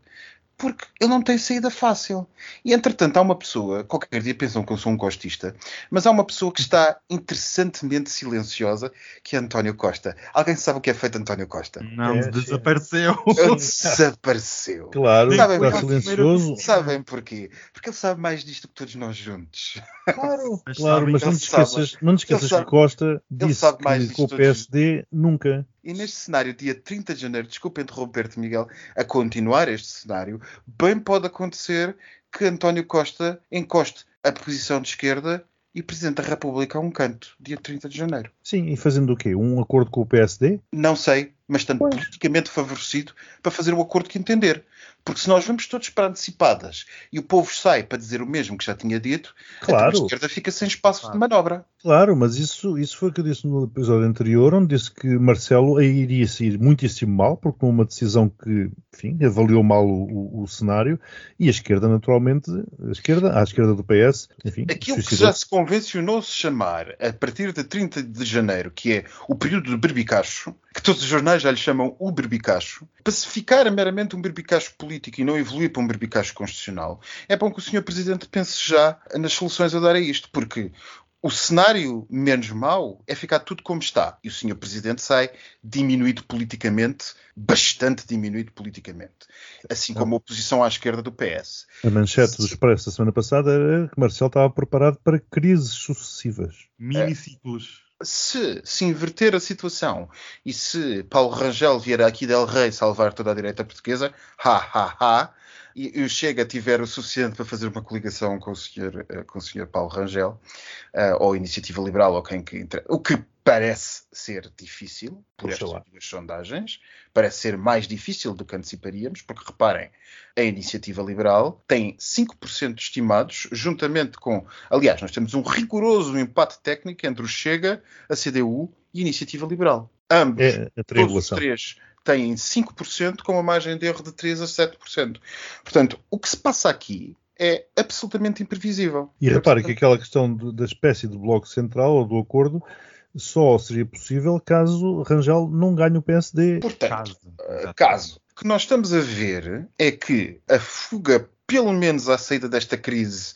porque ele não tem saída fácil. E entretanto, há uma pessoa, qualquer dia pensam que eu sou um costista, mas há uma pessoa que está interessantemente silenciosa, que é António Costa. Alguém sabe o que é feito António Costa? Não, é, desapareceu. Ele desapareceu. Claro, sabem, está silencioso. Sabem porquê? Porque ele sabe mais disto que todos nós juntos. Claro, mas, claro, mas não te esqueças, não te esqueças que Costa disse que com o PSD nunca. E neste cenário, dia 30 de janeiro, desculpa interromper-te, Miguel, a continuar este cenário, bem pode acontecer que António Costa encoste a posição de esquerda e Presidente da República a um canto, dia 30 de janeiro. Sim, e fazendo o quê? Um acordo com o PSD? Não sei, mas estando Pois. politicamente favorecido para fazer o acordo que entender. Porque se nós vamos todos para antecipadas e o povo sai para dizer o mesmo que já tinha dito, então a Claro, esquerda fica sem espaço de manobra. claro, mas isso, isso foi o que eu disse no episódio anterior, onde disse que Marcelo aí iria sair muitíssimo mal, porque numa decisão que, enfim, avaliou mal o, o- o cenário, e a esquerda, naturalmente, a esquerda, à esquerda do PS, enfim, Aquilo que já se convencionou se chamar, a partir de 30 de janeiro, que é o período do berbicacho, que todos os jornais já lhe chamam o berbicacho, para se ficar meramente um berbicacho político e não evoluir para um berbicacho constitucional, é bom que o Sr. Presidente pense já nas soluções a dar a isto, porque o cenário menos mau é ficar tudo como está. E o Sr. Presidente sai diminuído politicamente, bastante diminuído politicamente. Assim como a oposição à esquerda do PS. A manchete do Expresso da semana passada era que Marcelo estava preparado para crises sucessivas. Miniciclos. Se se inverter a situação e se Paulo Rangel vier aqui del Rei salvar toda a direita portuguesa, ha, ha, ha, e, e o Chega tiver o suficiente para fazer uma coligação com o senhor, eh, com o senhor Paulo Rangel, eh, ou Iniciativa Liberal, ou quem que entre- o que parece ser difícil por estas duas sondagens, parece ser mais difícil do que anteciparíamos, porque reparem, a Iniciativa Liberal tem 5% estimados, juntamente com. Aliás, nós temos um rigoroso empate técnico entre o Chega, a CDU e a Iniciativa Liberal. Ambos, É a todos os três, têm 5%, com uma margem de erro de 3 a 7%. Portanto, o que se passa aqui é absolutamente imprevisível. E repare que aquela questão do- da espécie de bloco central ou do acordo só seria possível caso Rangel não ganhe o PSD. Portanto, Caso. Exatamente. caso. O que nós estamos a ver é que a fuga, pelo menos à saída desta crise,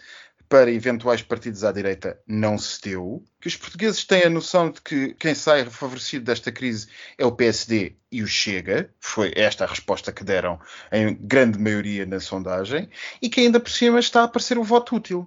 para eventuais partidos à direita não se deu, que os portugueses têm a noção de que quem sai favorecido desta crise é o PSD e o Chega, foi esta a resposta que deram em grande maioria na sondagem, e que ainda por cima está a aparecer o voto útil.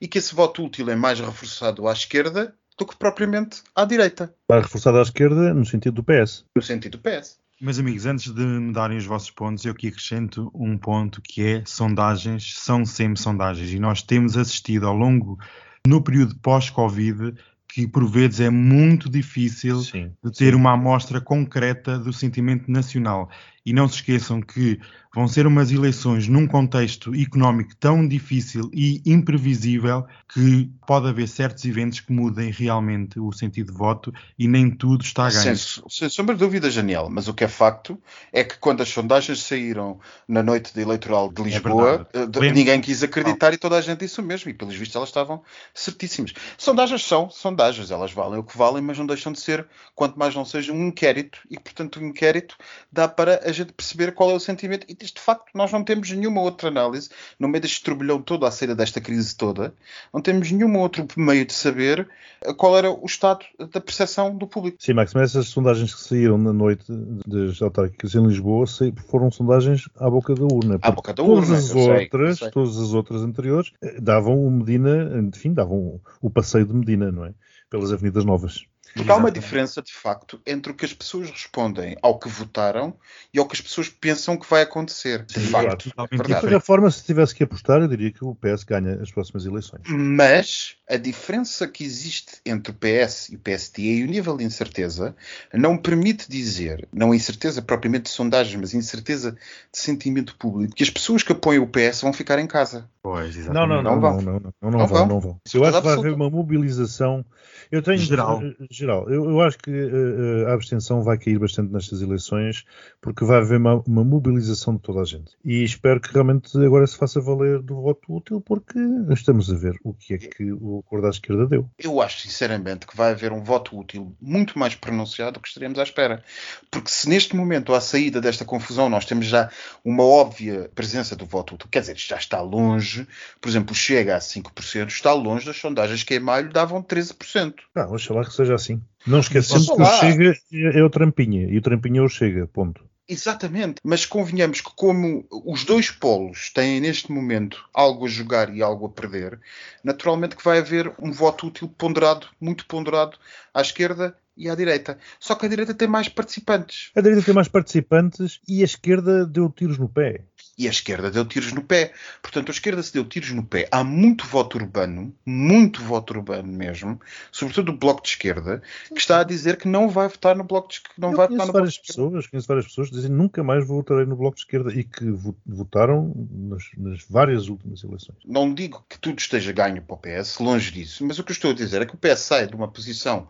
E que esse voto útil é mais reforçado à esquerda do que propriamente à direita, Vai reforçado à esquerda no sentido do PS. no sentido do PS. Meus amigos, antes de me darem os vossos pontos, eu aqui acrescento um ponto que é sondagens são sempre sondagens. E nós temos assistido ao longo, no período pós-Covid, que por vezes é muito difícil Sim. de ter uma amostra concreta do sentimento nacional. E não se esqueçam que vão ser umas eleições num contexto económico tão difícil e imprevisível que pode haver certos eventos que mudem realmente o sentido de voto e nem tudo está a ganho. Sem, sem sombra de dúvida, Janiel, mas o que é facto é que quando as sondagens saíram na noite de eleitoral de Lisboa, eh, de- Lembro- ninguém quis acreditar e toda a gente disse o mesmo, e pelos vistos elas estavam certíssimas. Sondagens são sondagens, elas valem o que valem, mas não deixam de ser, quanto mais não seja, um inquérito, e portanto o inquérito dá para a gente perceber qual é o sentimento, de facto nós não temos nenhuma outra análise, no meio deste turbilhão todo, à saída desta crise toda, não temos nenhum outro meio de saber eh, qual era o estado da percepção do público. Sim, Max, mas essas sondagens que saíram na noite das autárquicas em Lisboa foram sondagens à boca da urna. À boca da todas urna, as sei, eu outras, sei. todas as outras anteriores eh, davam o Medina, enfim, davam o passeio de Medina, não é? Pelas avenidas novas. Porque há uma diferença, de facto, entre o que as pessoas respondem ao que votaram e ao que as pessoas pensam que vai acontecer. De Sim, facto, é De qualquer forma, se tivesse que apostar, eu diria que o PS ganha as próximas eleições. Mas a diferença que existe entre o PS e o PSD e o nível de incerteza não permite dizer, não incerteza propriamente de sondagens, mas incerteza de sentimento público, que as pessoas que apoiam o PS vão ficar em casa. Pois, exatamente. Não, não, não, Não vão. não, não, não, não Não vão, vão. não vão. Certeza Eu acho que vai haver uma mobilização. Eu tenho Geral. Geral. Eu, eu acho que eh, a abstenção vai cair bastante nestas eleições, porque vai haver uma, uma mobilização de toda a gente. E espero que realmente agora se faça valer do voto útil, porque estamos a ver o que é que o acordo à esquerda deu. Eu acho, sinceramente, que vai haver um voto útil muito mais pronunciado do que estaríamos à espera. Porque se neste momento, à saída desta confusão, nós temos já uma óbvia presença do voto útil, quer dizer, já está longe, por exemplo, chega a 5%, está longe das sondagens que em maio davam 13%. Ah, oxalá que seja assim. Não esquecendo que o. Chega é, é o Trampinha, e o Trampinha é o Chega, ponto. Exatamente, mas convenhamos que como os dois polos têm neste momento algo a jogar e algo a perder, naturalmente que vai haver um voto útil ponderado, muito ponderado à esquerda e à direita. Só que a direita tem mais participantes. A direita tem mais participantes e a esquerda deu tiros no pé. E a esquerda deu tiros no pé. Portanto, a esquerda se deu tiros no pé. Há muito voto urbano, muito voto urbano mesmo, sobretudo do Bloco de Esquerda, que está a dizer que não vai votar no Bloco de Esquerda. Não Eu vai conheço votar no várias Bloco pessoas, conheço várias pessoas que dizem nunca mais votarei no Bloco de Esquerda e que vo- votaram nas, nas várias últimas eleições. Não digo que tudo esteja ganho para o PS, longe disso, mas o que eu estou a dizer é que o PS sai de uma posição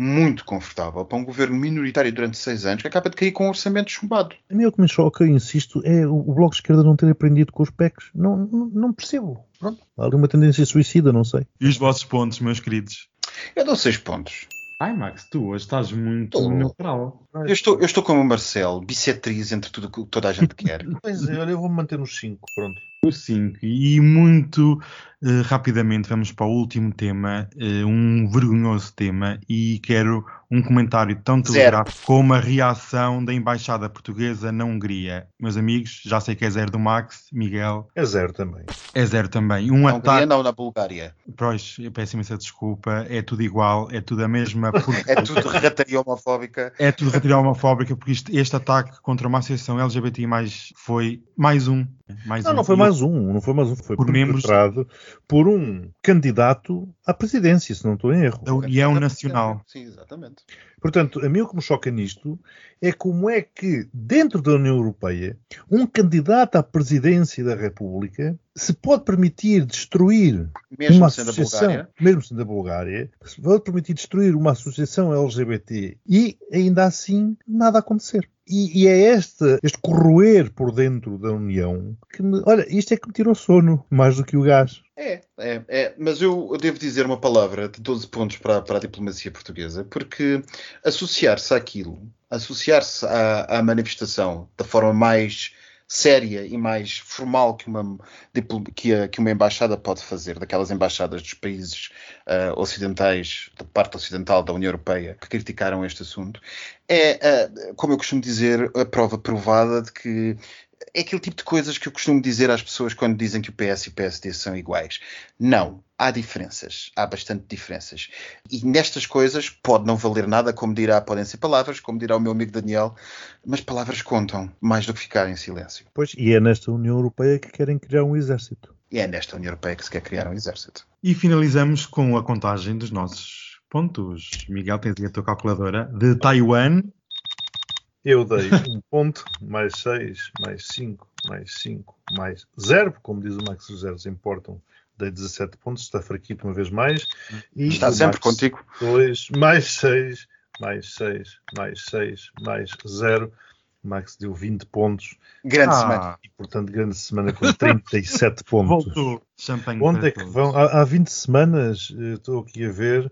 muito confortável para um governo minoritário durante seis anos que acaba de cair com um orçamento chumbado. A mim o que me choca, eu insisto, é o, Bloco de Esquerda não ter aprendido com os PECs. Não, não, não percebo. Pronto. Há ali uma tendência suicida, não sei. E os vossos pontos, meus queridos? Eu dou seis pontos. Ai, Max, tu hoje estás muito neutral. Eu estou, eu estou como o Marcelo, bissetriz entre tudo o que toda a gente quer. Pois é, olha, eu vou-me manter nos 5, pronto. O 5. E muito eh, rapidamente vamos para o último tema, eh, um vergonhoso tema, e quero um comentário tão Zero. telegráfico como a reação da Embaixada Portuguesa na Hungria. Meus amigos, já sei que é zero do Max, Miguel, É zero também. é zero também. Um Na ataque. Hungria não, na Bulgária. Pois, eu peço imensa desculpa, é tudo igual, é tudo a mesma. porque- É tudo rataria homofóbica. É tudo retirar homofóbica, porque isto- este ataque contra uma associação LGBT foi mais um. Mais Não, um. não foi mais um, não foi mais um, foi Por perpetrado por um candidato à presidência, se não estou em erro. Da União Nacional. Sim, exatamente. Portanto, a mim o que me choca nisto é como é que, dentro da União Europeia, um candidato à presidência da República se pode permitir destruir Mesmo uma associação, mesmo sendo a Bulgária, se pode permitir destruir uma associação LGBT e ainda assim nada acontecer. E, e é este, este corroer por dentro da União que me, olha, isto é que me tirou sono, mais do que o gás. É, é, é. Mas eu, devo dizer uma palavra de 12 pontos para, para a diplomacia portuguesa, porque associar-se àquilo, associar-se à, à manifestação da forma mais séria e mais formal que uma, que, a- que uma embaixada pode fazer, daquelas embaixadas dos países ah, ocidentais, da parte ocidental da União Europeia, que criticaram este assunto, é, ah, como eu costumo dizer, a prova provada de que é aquele tipo de coisas que eu costumo dizer às pessoas quando dizem que o PS e o PSD são iguais. Não, há diferenças, há bastante diferenças. E nestas coisas pode não valer nada, como dirá, podem ser palavras, como dirá o meu amigo Daniel, mas palavras contam mais do que ficar em silêncio. Pois, e é nesta União Europeia que querem criar um exército. E é nesta União Europeia que se quer criar um exército. E finalizamos com a contagem dos nossos pontos. Miguel, tens aí a tua calculadora. De Taiwan, Eu dei um ponto, mais 6, mais 5, mais 5, mais 0, como diz o Max, os zeros importam. Dei 17 pontos, está fraquito uma vez mais. E Está sempre Max, contigo. 2, mais 6, mais 6, mais 6, mais 0. O Max deu 20 pontos Grande Ah. semana. e, portanto, grande semana com 37 pontos. voltou. Champanhe Onde é que todos. vão? Há, há 20 semanas, eh, estou aqui a ver,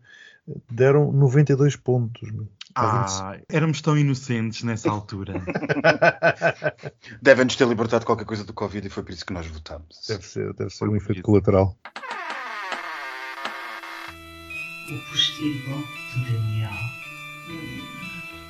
deram 92 pontos. meu. Há 20 Ah, éramos tão inocentes nessa altura. Devem-nos ter libertado qualquer coisa do Covid e foi por isso que nós votámos. Deve ser, deve ser um efeito isso. colateral. O postigo de Daniel.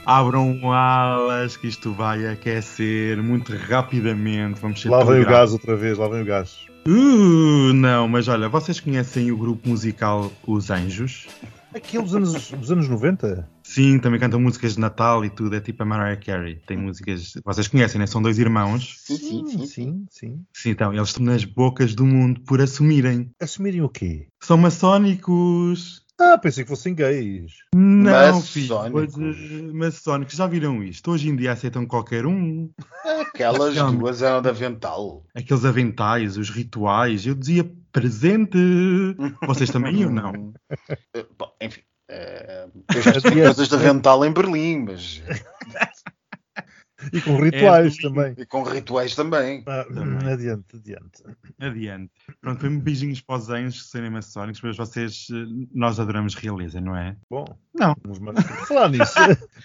Abram alas que isto vai aquecer muito rapidamente. Vamos ser Lá vem o gás outra vez, lá vem o gás. Uh, não, mas olha, vocês conhecem o grupo musical Os Anjos? Aquele dos anos, dos anos 90? Sim, também cantam músicas de Natal e tudo, é tipo a Mariah Carey. Tem músicas, vocês conhecem, né? São dois irmãos. Sim, sim, sim. sim, sim. Sim, então, eles estão nas bocas do mundo por assumirem. Assumirem o quê? São maçónicos. Ah, pensei que fossem gays. Não, Maçónicos. coisa- maçónicos. Já viram isto? Hoje em dia aceitam qualquer um. Aquelas duas eram de avental. Aqueles aventais, os rituais. Eu dizia presente. Vocês também iam, não? Eh, Bom, enfim. Eh, eu já tive coisas de avental em Berlim, mas. E com rituais É, também. E com rituais também. Ah, Também. adiante, adiante. Adiante. Pronto, foi um beijinhos para os anjos que serem maçónicos, mas vocês, eh, nós adoramos realeza, não é? Bom, Não. vamos mar- falar nisso.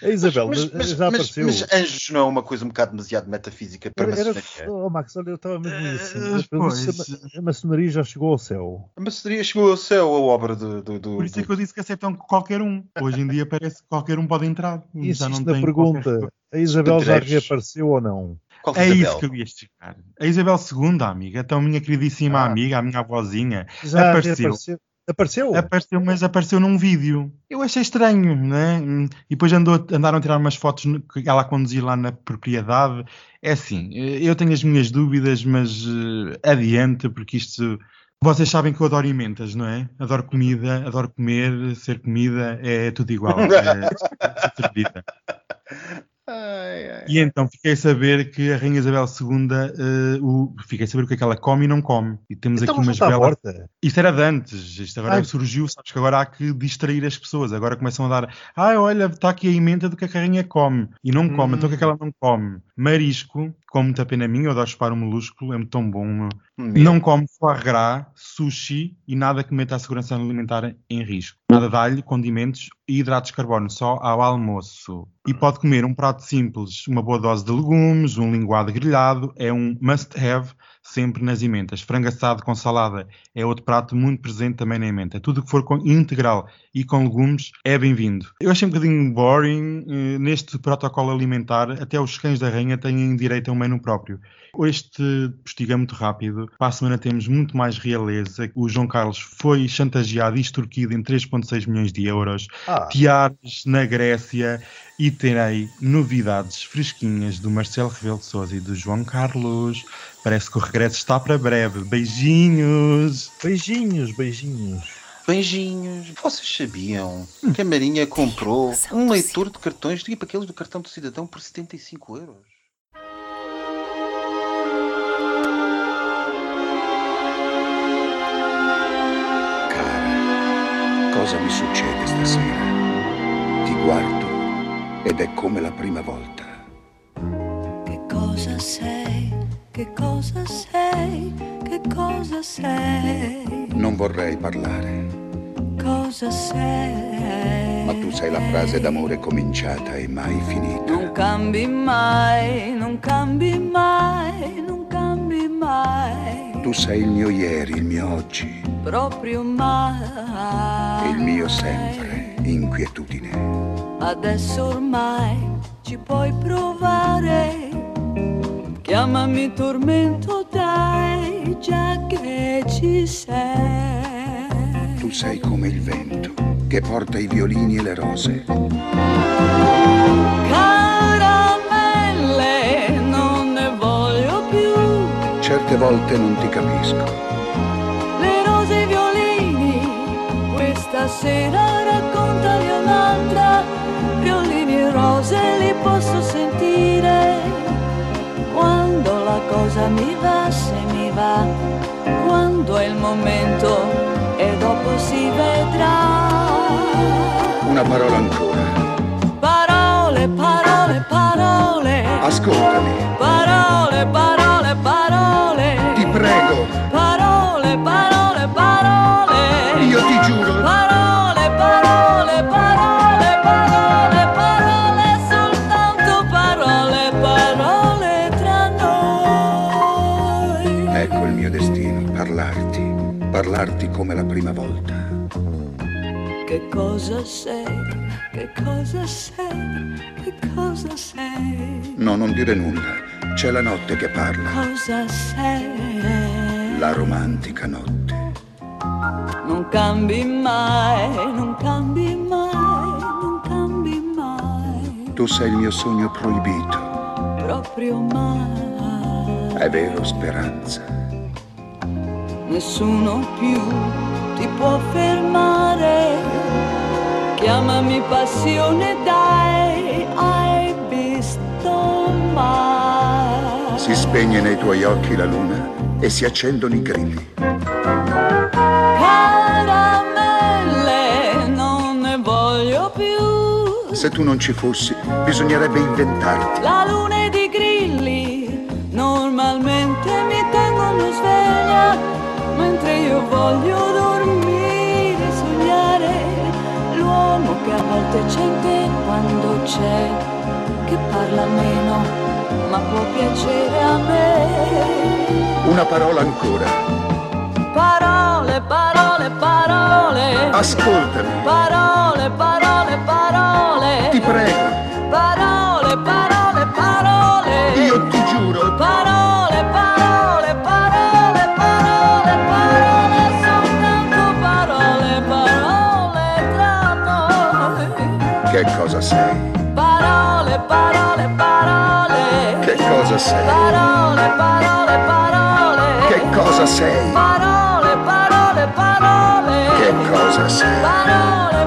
A Isabel Mas, mas- já mas- apareceu. mas anjos não é uma coisa um bocado demasiado metafísica para Era, era, maçonaria. oh, Max, olha, eu estava mesmo Eh, assim. pois. A maçonaria já chegou ao céu. A maçonaria chegou ao céu, a obra do. do, do- Por isso é que eu disse que aceitam qualquer um. Hoje em dia parece que qualquer um pode entrar. Já Insisto não na tem pergunta: qualquer- a Isabel já reapareceu ou não? Qual É Isabel? isso que eu ia chegar. A Isabel II, amiga, então minha queridíssima Ah. amiga, a minha avózinha, Já Apareceu. reapareceu. Apareceu? Apareceu, mas apareceu num vídeo. Eu achei estranho, né? E depois andou, andaram a tirar umas fotos que ela a conduzir lá na propriedade. É assim, eu tenho as minhas dúvidas, mas uh, adiante, porque isto. Vocês sabem que eu adoro emendas, não é? Adoro comida, adoro comer, ser comida, é tudo igual. É, é Ai, ai, e então fiquei a saber que a Rainha Isabel II, uh, o, fiquei a saber o que é que ela come e não come. E temos então, aqui umas belas. Isto era de antes, isto agora ai. surgiu, sabes que agora há que distrair as pessoas. Agora começam a dar, ah, olha, está aqui a emenda do que a rainha come. E não come, hum. então o que é que ela não come? Marisco, com muita pena minha, eu adoro chupar o molúsculo, é tão bom. Não come foie gras, sushi e nada que meta a segurança alimentar em risco. Nada de alho, condimentos e hidratos de carbono, só ao almoço. E pode comer um prato simples, uma boa dose de legumes, um linguado grelhado, é um must-have sempre nas emendas. Frango assado com salada é outro prato muito presente também na emenda. Tudo que for com integral e com legumes é bem-vindo. Eu achei um bocadinho boring eh, neste protocolo alimentar, até os cães da rainha têm direito a um menu próprio. Este postigo é muito rápido. Para a semana temos muito mais realeza. O João Carlos foi chantageado e extorquido em 3,6 milhões de euros. Ah. Tiares na Grécia. E terei novidades fresquinhas do Marcelo Rebelo de Sousa e do João Carlos. Parece que o regresso está para breve. Beijinhos! Beijinhos, beijinhos. Beijinhos. Vocês sabiam que a Marinha comprou um leitor de cartões tipo aqueles do cartão do cidadão por 75 euros? cosa mi succede stasera. Ti guardo ed è come la prima volta. Che cosa sei? Che cosa sei? Che cosa sei? Non vorrei parlare. Cosa sei? Ma tu sei la frase d'amore cominciata e mai finita. Non cambi mai, non cambi mai, non cambi mai. Tu sei il mio ieri, il mio oggi. Proprio mai. Il mio sempre, inquietudine. Adesso ormai ci puoi provare. Chiamami tormento, dai, già che ci sei. Tu sei come il vento che porta i violini e le rose. Caramelle, non ne voglio più. Certe volte non ti capisco. Le rose e i violini, questa sera raccontali un'altra. E rose li posso sentire. Quando la cosa mi va, se mi va, quando è il momento e dopo si vedrà. Una parola ancora. Parole, parole, parole. Ascoltami. Parole, parole, parole. Ti prego. Come la prima volta. Che cosa sei? Che cosa sei? Che cosa sei? No, non dire nulla. C'è la notte che parla. Cosa sei? La romantica notte. Non cambi mai, non cambi mai, non cambi mai. Tu sei il mio sogno proibito. Proprio mai. È vero, speranza. Nessuno più ti può fermare Chiamami passione, dai, hai visto mai. Si spegne nei tuoi occhi la luna e si accendono i grilli. Caramelle, non ne voglio più. Se tu non ci fossi, bisognerebbe inventarti. La luna voglio dormire, sognare l'uomo che a volte c'è in te quando c'è, che parla meno, ma può piacere a me. Una parola ancora. Parole, parole, parole. Ascoltami. Parole, parole, parole. Ti prego. Parole, parole, parole. Io ti giuro. Parole. Che cosa sei? Parole, parole, parole. Che cosa sei? Parole, parole, parole. Che cosa sei? Parole, parole, parole. Che cosa sei? Parole,